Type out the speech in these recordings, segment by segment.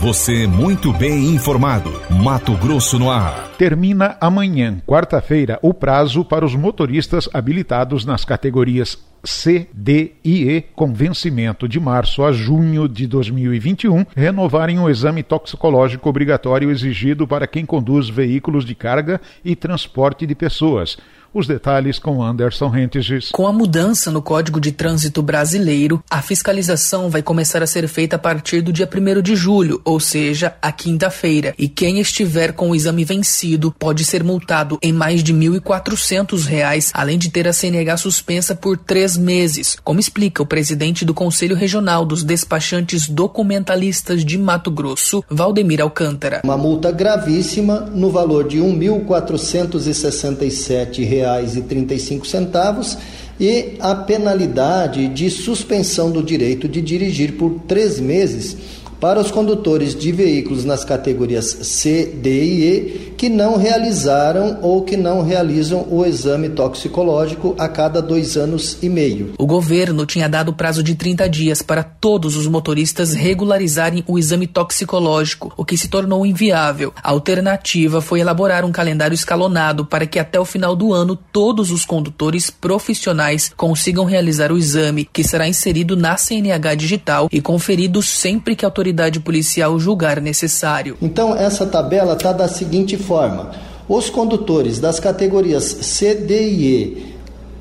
Você muito bem informado. Mato Grosso no ar. Termina amanhã, quarta-feira, o prazo para os motoristas habilitados nas categorias C, D e E, com vencimento de março a junho de 2021, renovarem o exame toxicológico obrigatório exigido para quem conduz veículos de carga e transporte de pessoas. Os detalhes com Anderson Rentes. Com a mudança no Código de Trânsito Brasileiro, a fiscalização vai começar a ser feita a partir do dia 1 de julho, ou seja, a quinta-feira. E quem estiver com o exame vencido pode ser multado em mais de R$ 1.400, além de ter a CNH suspensa por três meses, como explica o presidente do Conselho Regional dos Despachantes Documentalistas de Mato Grosso, Valdemir Alcântara. Uma multa gravíssima no valor de R$ 1.467 reais e trinta e cinco centavos e a penalidade de suspensão do direito de dirigir por três meses para os condutores de veículos nas categorias C, D e E que não realizaram ou que não realizam o exame toxicológico a cada dois anos e meio. O governo tinha dado prazo de 30 dias para todos os motoristas regularizarem o exame toxicológico, o que se tornou inviável. A alternativa foi elaborar um calendário escalonado para que até o final do ano todos os condutores profissionais consigam realizar o exame, que será inserido na CNH digital e conferido sempre que a autoridade autoridade policial julgar necessário. Então, essa tabela está da seguinte forma: os condutores das categorias C, D e E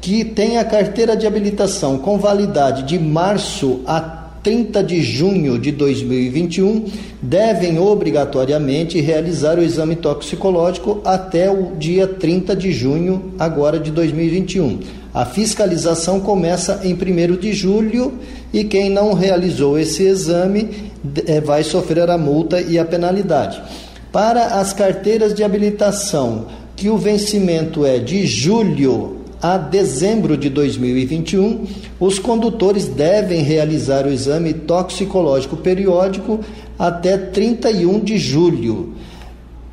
que têm a carteira de habilitação com validade de março a 30 de junho de 2021 devem obrigatoriamente realizar o exame toxicológico até o dia 30 de junho agora de 2021. A fiscalização começa em 1 de julho e quem não realizou esse exame é, vai sofrer a multa e a penalidade. Para as carteiras de habilitação, que o vencimento é de julho a dezembro de 2021, os condutores devem realizar o exame toxicológico periódico até 31 de julho.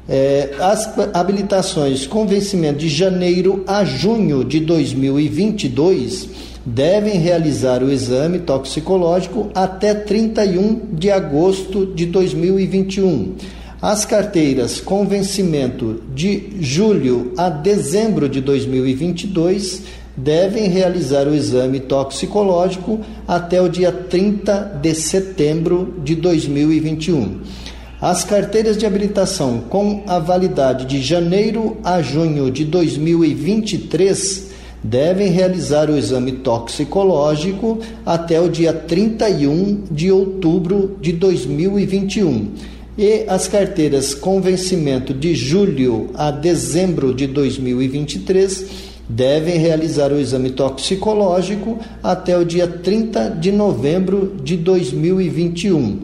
É, as habilitações com vencimento de janeiro a junho de 2022 devem realizar o exame toxicológico até 31 de agosto de 2021. As carteiras com vencimento de julho a dezembro de 2022 devem realizar o exame toxicológico até o dia 30 de setembro de 2021. As carteiras de habilitação com a validade de janeiro a junho de 2023 devem realizar o exame toxicológico até o dia 31 de outubro de 2021. E as carteiras com vencimento de julho a dezembro de 2023 devem realizar o exame toxicológico até o dia 30 de novembro de 2021.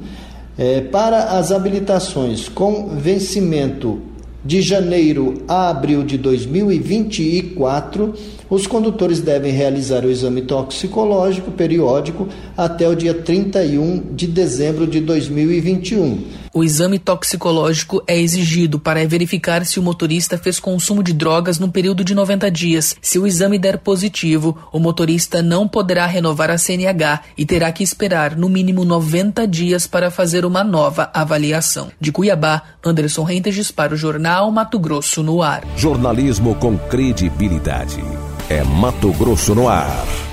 É, para as habilitações com vencimento de janeiro a abril de 2024, os condutores devem realizar o exame toxicológico periódico até o dia 31 de dezembro de 2021 o exame toxicológico é exigido para verificar se o motorista fez consumo de drogas no período de 90 dias. Se o exame der positivo, o motorista não poderá renovar a CNH e terá que esperar no mínimo 90 dias para fazer uma nova avaliação. De Cuiabá, Anderson Rentes para o Jornal Mato Grosso no Ar. Jornalismo com credibilidade. É Mato Grosso no Ar.